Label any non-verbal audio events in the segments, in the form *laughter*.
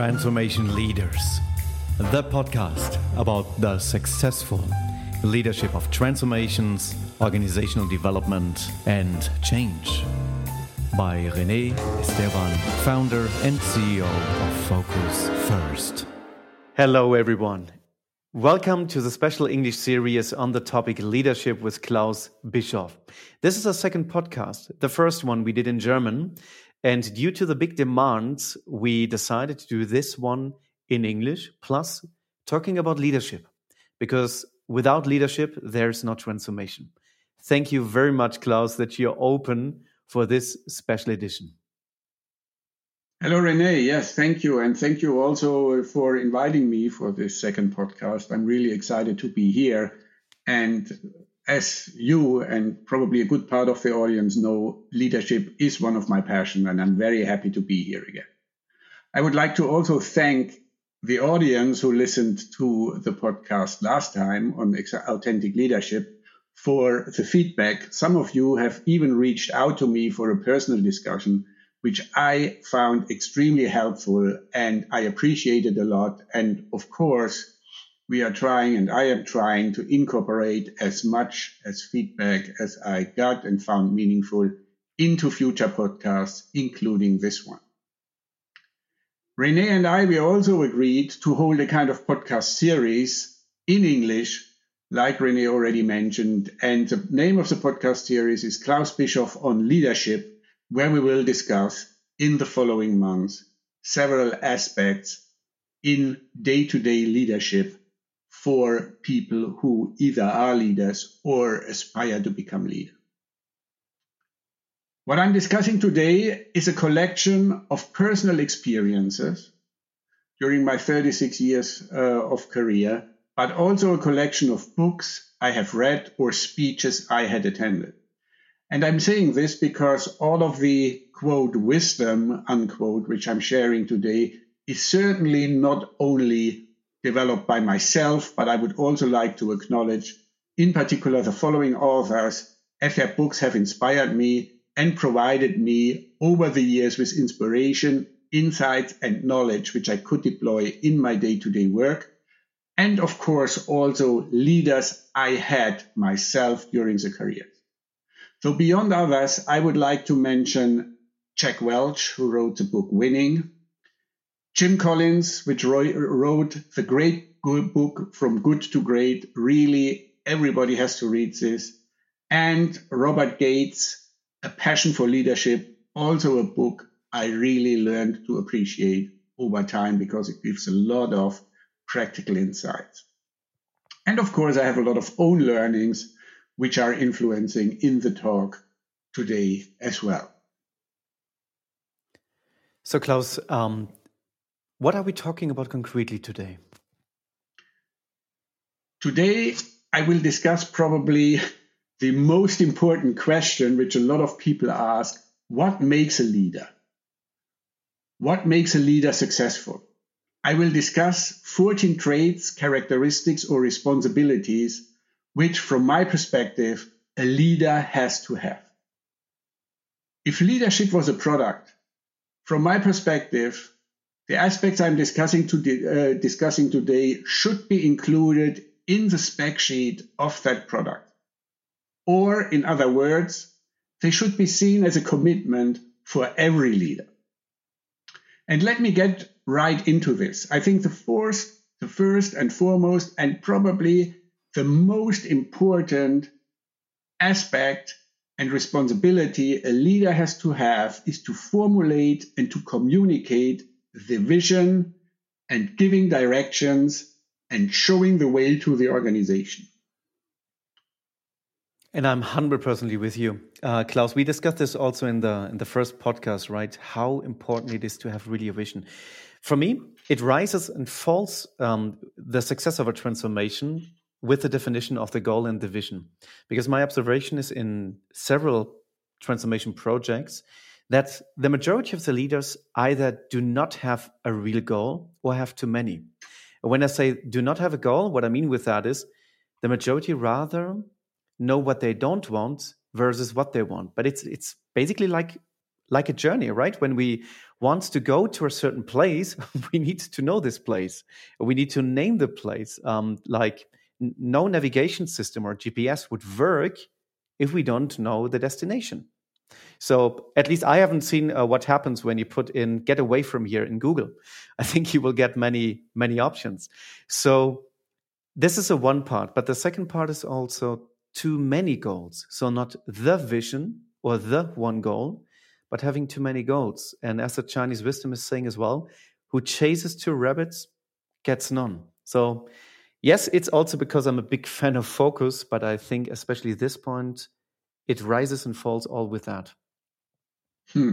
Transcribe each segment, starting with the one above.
Transformation Leaders, the podcast about the successful leadership of transformations, organizational development, and change. By Rene Esteban, founder and CEO of Focus First. Hello, everyone. Welcome to the special English series on the topic leadership with Klaus Bischoff. This is our second podcast. The first one we did in German, and due to the big demands, we decided to do this one in English, plus talking about leadership, because without leadership, there's no transformation. Thank you very much, Klaus, that you're open for this special edition. Hello, Rene. Yes, thank you. And thank you also for inviting me for this second podcast. I'm really excited to be here. And as you and probably a good part of the audience know, leadership is one of my passions, and I'm very happy to be here again. I would like to also thank the audience who listened to the podcast last time on authentic leadership for the feedback. Some of you have even reached out to me for a personal discussion, which I found extremely helpful and I appreciated a lot. And of course, we are trying and I am trying to incorporate as much as feedback as I got and found meaningful into future podcasts, including this one. Rene and I, we also agreed to hold a kind of podcast series in English, like Rene already mentioned. And the name of the podcast series is Klaus Bischoff on Leadership, where we will discuss in the following months several aspects in day to day leadership for people who either are leaders or aspire to become leaders. What I'm discussing today is a collection of personal experiences during my 36 years uh, of career, but also a collection of books I have read or speeches I had attended. And I'm saying this because all of the quote wisdom unquote, which I'm sharing today, is certainly not only developed by myself, but I would also like to acknowledge, in particular, the following authors, as their books have inspired me and provided me over the years with inspiration, insights, and knowledge which I could deploy in my day to day work. And of course, also leaders I had myself during the career. So, beyond others, I would like to mention Jack Welch, who wrote the book Winning, Jim Collins, which wrote the great book From Good to Great. Really, everybody has to read this. And Robert Gates, A Passion for Leadership, also a book I really learned to appreciate over time because it gives a lot of practical insights. And of course, I have a lot of own learnings which are influencing in the talk today as well. So, Klaus, um, what are we talking about concretely today? Today, I will discuss probably the most important question which a lot of people ask what makes a leader? What makes a leader successful? I will discuss 14 traits, characteristics, or responsibilities which, from my perspective, a leader has to have. If leadership was a product, from my perspective, the aspects I'm discussing, to, uh, discussing today should be included in the spec sheet of that product. Or, in other words, they should be seen as a commitment for every leader. And let me get right into this. I think the first, the first and foremost, and probably the most important aspect and responsibility a leader has to have is to formulate and to communicate the vision and giving directions and showing the way to the organization. And I'm hundred percently with you, uh, Klaus. We discussed this also in the in the first podcast, right? How important it is to have really a vision. For me, it rises and falls um, the success of a transformation with the definition of the goal and the vision. Because my observation is in several transformation projects that the majority of the leaders either do not have a real goal or have too many. When I say do not have a goal, what I mean with that is the majority rather know what they don't want versus what they want. But it's it's basically like like a journey, right? When we want to go to a certain place, *laughs* we need to know this place. We need to name the place. Um, like no navigation system or GPS would work if we don't know the destination. So at least I haven't seen uh, what happens when you put in "get away from here" in Google. *laughs* I think you will get many many options. So this is a one part, but the second part is also too many goals. So not the vision or the one goal, but having too many goals. And as the Chinese wisdom is saying as well, who chases two rabbits gets none. So yes, it's also because I'm a big *laughs* fan of focus, but I think especially this point, it rises and falls all with that. Hmm.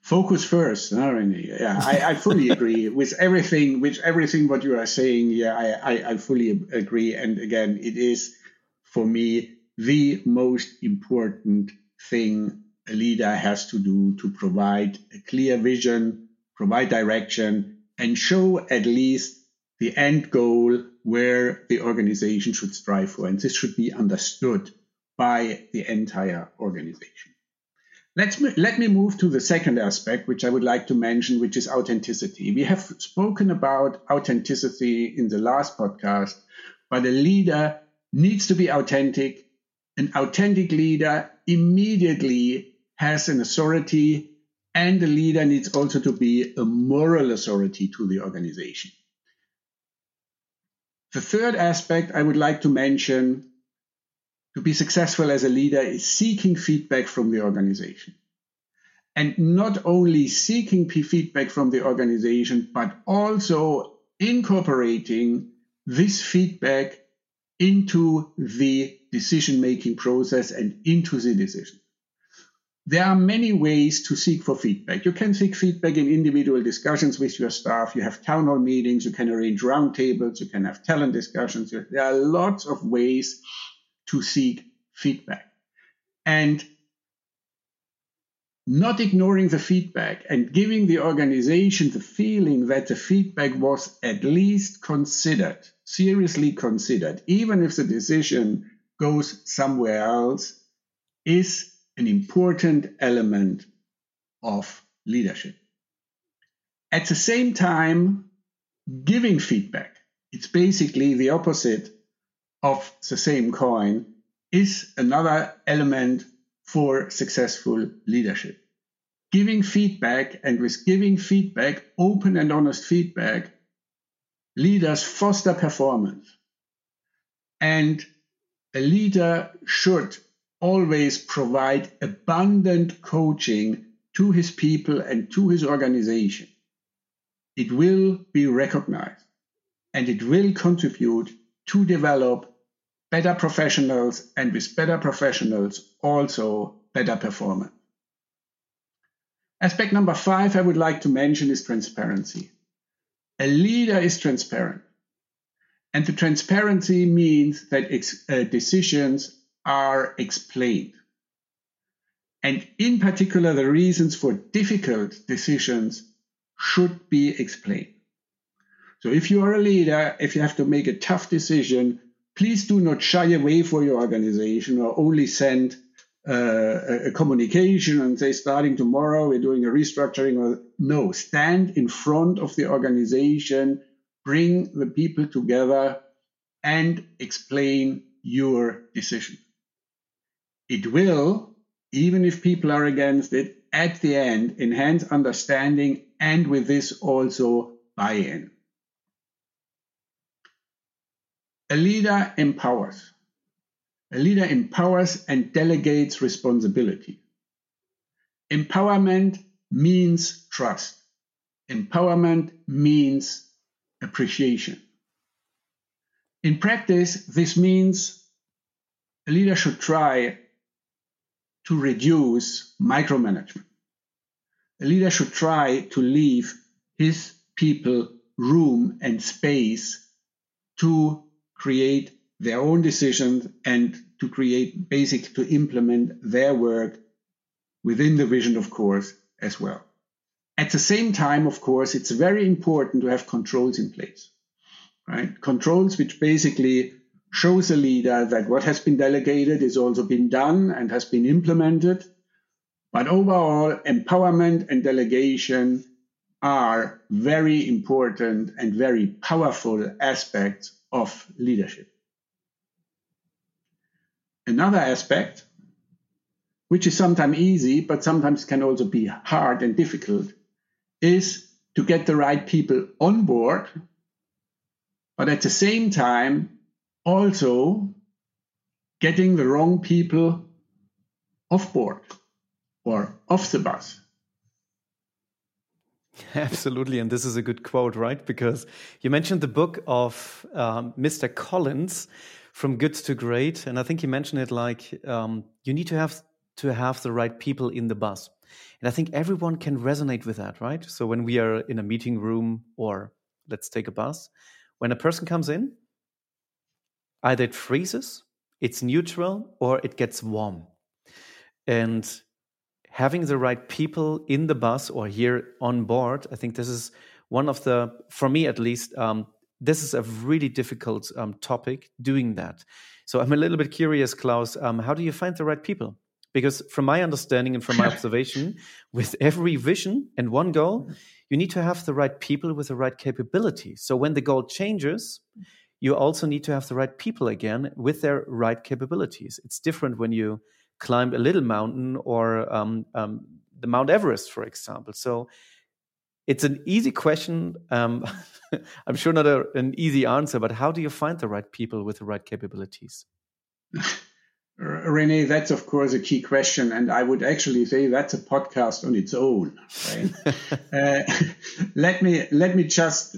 Focus first, no, René. Yeah, I, I fully *laughs* agree with everything. With everything what you are saying, yeah, I, I, I fully agree. And again, it is for me the most important thing a leader has to do to provide a clear vision, provide direction, and show at least the end goal where the organization should strive for. And this should be understood by the entire organization. Let's, let me move to the second aspect, which I would like to mention, which is authenticity. We have spoken about authenticity in the last podcast, but a leader needs to be authentic. An authentic leader immediately has an authority, and the leader needs also to be a moral authority to the organization. The third aspect I would like to mention to be successful as a leader is seeking feedback from the organization. And not only seeking feedback from the organization, but also incorporating this feedback into the decision making process and into the decision. There are many ways to seek for feedback. You can seek feedback in individual discussions with your staff. You have town hall meetings. You can arrange roundtables. You can have talent discussions. There are lots of ways to seek feedback. And not ignoring the feedback and giving the organization the feeling that the feedback was at least considered, seriously considered, even if the decision goes somewhere else, is an important element of leadership. At the same time, giving feedback, it's basically the opposite of the same coin is another element for successful leadership. Giving feedback, and with giving feedback, open and honest feedback, leaders foster performance. And a leader should always provide abundant coaching to his people and to his organization. It will be recognized and it will contribute to develop better professionals and with better professionals also better performance. Aspect number five I would like to mention is transparency. A leader is transparent. And the transparency means that uh, decisions are explained. And in particular, the reasons for difficult decisions should be explained. So if you are a leader, if you have to make a tough decision, please do not shy away for your organization or only send uh, a communication and say starting tomorrow we're doing a restructuring. Or no stand in front of the organization bring the people together and explain your decision. It will even if people are against it at the end enhance understanding and with this also buy-in A leader empowers. A leader empowers and delegates responsibility. Empowerment means trust. Empowerment means appreciation. In practice, this means a leader should try to reduce micromanagement. A leader should try to leave his people room and space to create their own decisions and to create basic to implement their work within the vision, of course, as well. At the same time, of course, it's very important to have controls in place, right? Controls which basically shows a leader that what has been delegated is also been done and has been implemented. But overall, empowerment and delegation are very important and very powerful aspects of leadership. Another aspect, which is sometimes easy, but sometimes can also be hard and difficult, is to get the right people on board, but at the same time, also getting the wrong people off board or off the bus. *laughs* Absolutely. And this is a good quote, right? Because you mentioned the book of um, Mr. Collins, From Good to Great. And I think you mentioned it like um, you need to have to have the right people in the bus. And I think everyone can resonate with that, right? So when we are in a meeting room or let's take a bus, when a person comes in, either it freezes, it's neutral, or it gets warm. And having the right people in the bus or here on board, I think this is one of the, for me at least, um, this is a really difficult um, topic doing that. So I'm a little bit curious, Klaus, um, how do you find the right people? Because from my understanding and from my *laughs* observation, with every vision and one goal, you need to have the right people with the right capability. So when the goal changes, you also need to have the right people again with their right capabilities. It's different when you climb a little mountain or um, um, the Mount Everest, for example. So it's an easy question. Um, *laughs* I'm sure not a, an easy answer, but how do you find the right people with the right capabilities? *laughs* Rene, that's of course a key question, and I would actually say that's a podcast on its own. Right? *laughs* uh, let me let me just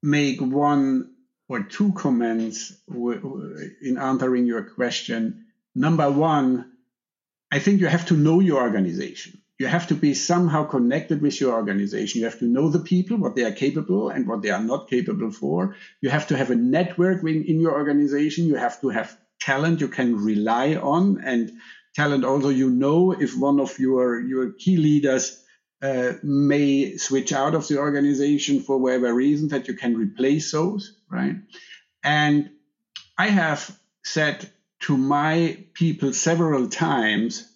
make one or two comments in answering your question. Number one, I think you have to know your organization. You have to be somehow connected with your organization. You have to know the people, what they are capable and what they are not capable for. You have to have a network in, your organization. You have to have talent you can rely on and talent also you know if one of your, your key leaders uh, may switch out of the organization for whatever reason that you can replace those, right? And I have said to my people several times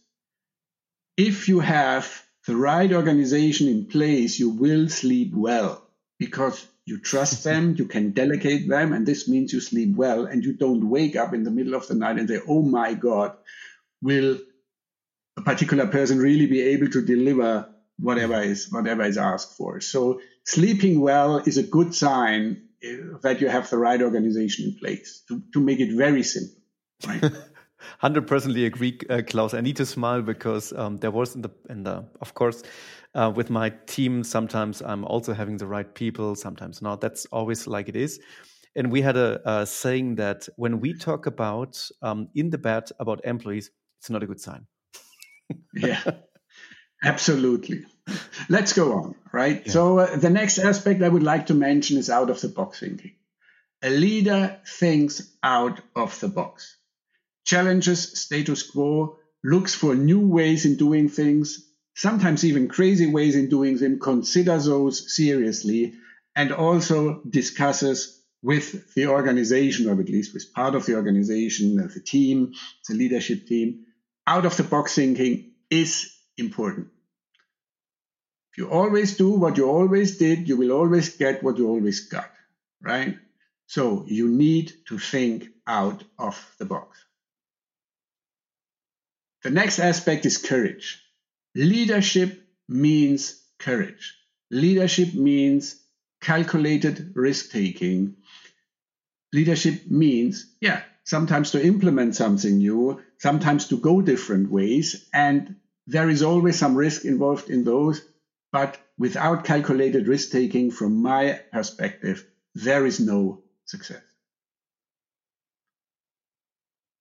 if you have the right organization in place, you will sleep well because you trust them, *laughs* you can delegate them, and this means you sleep well and you don't wake up in the middle of the night and say, oh my God, will a particular person really be able to deliver whatever is whatever is asked for. So sleeping well is a good sign eh, that you have the right organization in place to, to make it very simple. *laughs* Hundred percently agree, uh, Klaus. I need to smile because um, there was in the in the of course uh, with my team. Sometimes I'm also having the right people, sometimes not. That's always like it is. And we had a, a saying that when we talk about um, in the bed about employees, it's not a good sign. *laughs* yeah, absolutely. Let's go on, right? Yeah. So, uh, the next aspect I would like to mention is out of the box thinking. A leader thinks out of the box, challenges status quo, looks for new ways in doing things, sometimes even crazy ways in doing them, consider those seriously, and also discusses with the organization, or at least with part of the organization, the team, the leadership team. Out of the box thinking is important If you always do what you always did, you will always get what you always got, right? So you need to think out of the box. The next aspect is courage. Leadership means courage. Leadership means calculated risk taking. Leadership means, yeah, sometimes to implement something new, sometimes to go different ways. And there is always some risk involved in those. But without calculated risk taking, from my perspective, there is no success.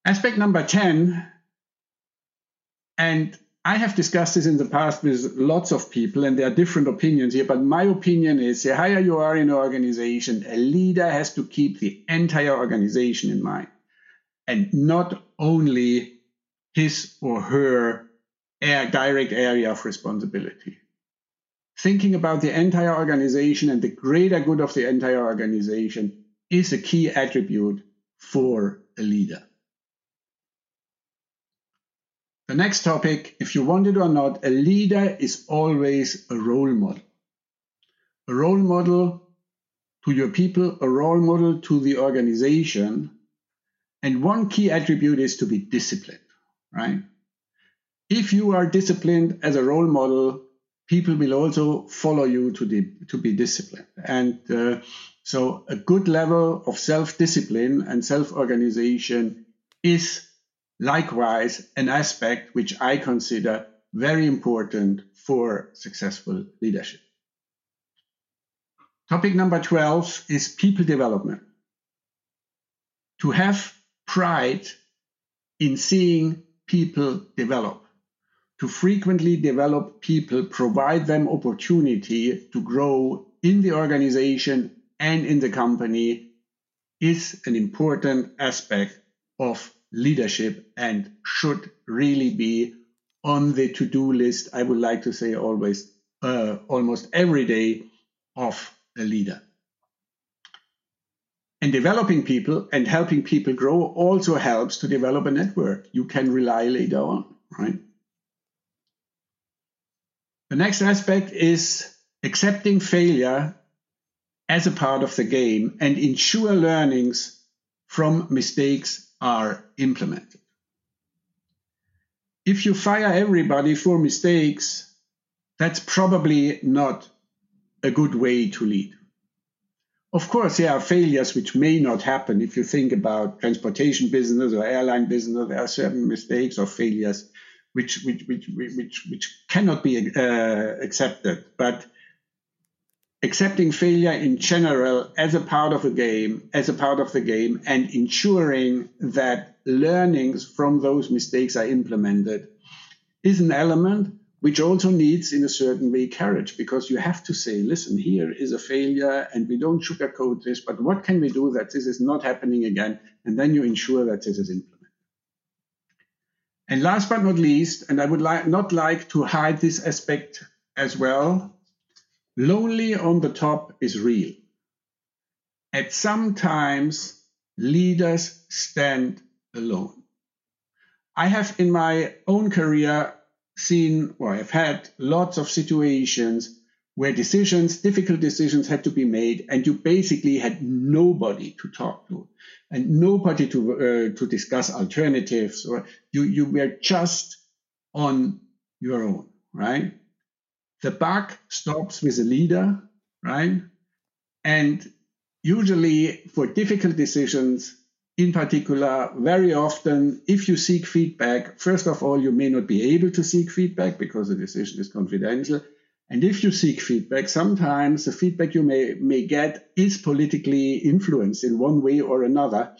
Aspect number 10, and I have discussed this in the past with lots of people, and there are different opinions here, but my opinion is the higher you are in an organization, a leader has to keep the entire organization in mind and not only his or her direct area of responsibility thinking about the entire organization and the greater good of the entire organization is a key attribute for a leader. The next topic, if you want it or not, a leader is always a role model. A role model to your people, a role model to the organization. And one key attribute is to be disciplined, right? If you are disciplined as a role model, people will also follow you to, the, to be disciplined. And uh, so a good level of self-discipline and self-organization is likewise an aspect which I consider very important for successful leadership. Topic number 12 is people development. To have pride in seeing people develop, to frequently develop people, provide them opportunity to grow in the organization and in the company is an important aspect of leadership and should really be on the to-do list. I would like to say always, uh, almost every day of a leader. And developing people and helping people grow also helps to develop a network you can rely later on, right? The next aspect is accepting failure as a part of the game and ensure learnings from mistakes are implemented. If you fire everybody for mistakes, that's probably not a good way to lead. Of course, there are failures which may not happen. If you think about transportation business or airline business, there are certain mistakes or failures which which which which, which cannot be uh, accepted. But accepting failure in general as a part of a game, as a part of the game, and ensuring that learnings from those mistakes are implemented is an element which also needs, in a certain way, courage because you have to say, listen, here is a failure and we don't sugarcoat this, but what can we do that this is not happening again? And then you ensure that this is implemented. And last but not least, and I would not like to hide this aspect as well, Lonely on the top is real. At some times, leaders stand alone. I have in my own career seen, or I've had lots of situations where decisions, difficult decisions had to be made, and you basically had nobody to talk to and nobody to, uh, to discuss alternatives, or you, you were just on your own, right? The buck stops with the leader, right? And usually for difficult decisions, in particular, very often, if you seek feedback, first of all, you may not be able to seek feedback because the decision is confidential. And if you seek feedback, sometimes the feedback you may, may get is politically influenced in one way or another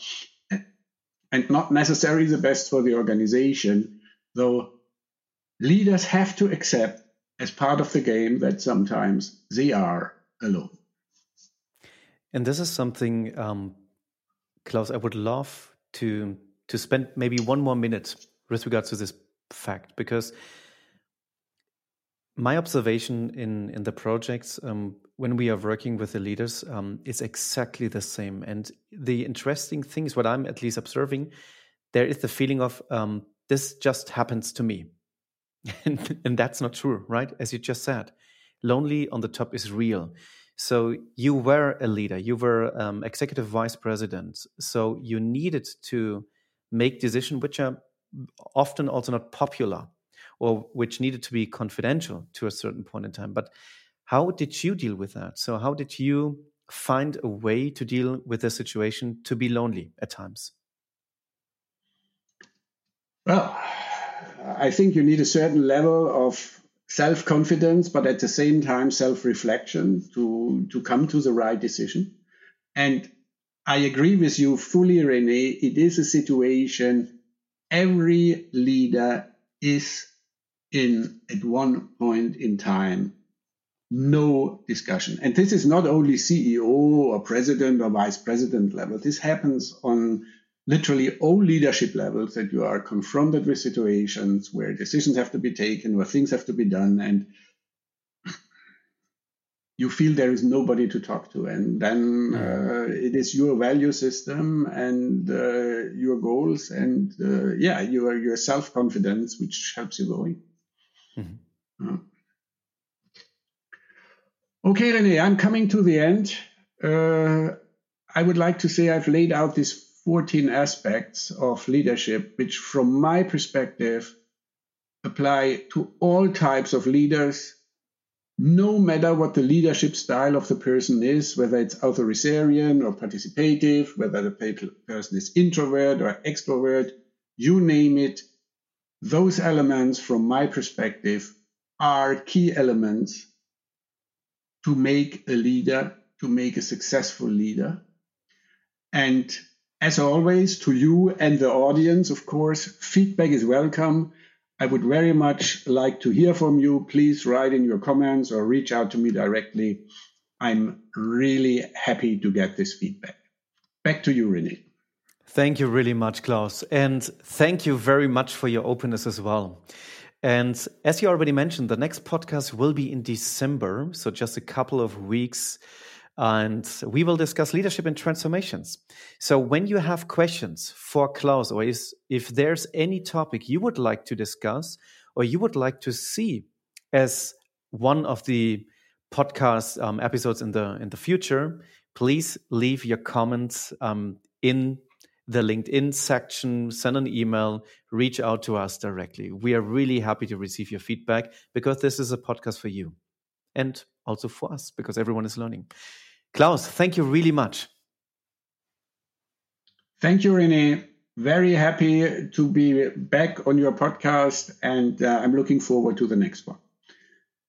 and not necessarily the best for the organization, though leaders have to accept as part of the game that sometimes they are alone. And this is something, um, Klaus, I would love to to spend maybe one more minute with regards to this fact because my observation in in the projects um, when we are working with the leaders um, is exactly the same. And the interesting thing is what I'm at least observing. There is the feeling of um, this just happens to me *laughs* and, and that's not true, right? As you just said, lonely on the top is real. So you were a leader, you were um, executive vice president. So you needed to make decisions which are often also not popular or which needed to be confidential to a certain point in time. But how did you deal with that? So how did you find a way to deal with the situation to be lonely at times? Well, I think you need a certain level of self confidence, but at the same time, self reflection to, to come to the right decision. And I agree with you fully, Rene. It is a situation every leader is in at one point in time. No discussion. And this is not only CEO or president or vice president level. This happens on literally all leadership levels that you are confronted with situations where decisions have to be taken, where things have to be done. And *laughs* you feel there is nobody to talk to. And then uh, it is your value system and uh, your goals and, uh, yeah, your, your self confidence, which helps you going. Mm-hmm. Okay, Rene, I'm coming to the end. Uh, I would like to say I've laid out these 14 aspects of leadership, which, from my perspective, apply to all types of leaders no matter what the leadership style of the person is, whether it's authoritarian or participative, whether the person is introvert or extrovert, you name it, those elements, from my perspective, are key elements to make a leader, to make a successful leader. And as always, to you and the audience, of course, feedback is welcome. I would very much like to hear from you. Please write in your comments or reach out to me directly. I'm really happy to get this feedback. Back to you, Rene. Thank you really much, Klaus. And thank you very much for your openness as well. And as you already mentioned, the next podcast will be in December. So just a couple of weeks and we will discuss leadership and transformations. So when you have questions for Klaus, or is, if there's any topic you would like to discuss, or you would like to see as one of the podcast um, episodes in the in the future, please leave your comments um, in the LinkedIn section, send an email, reach out to us directly. We are really happy to receive your feedback because this is a podcast for you and also for us because everyone is learning. Klaus, thank you really much. Thank you, Rene. Very happy to be back on your podcast, and uh, I'm looking forward to the next one.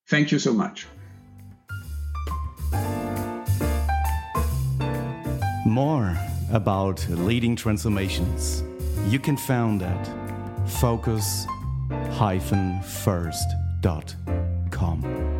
Thank you so much. More about leading transformations you can find at focus-first.com.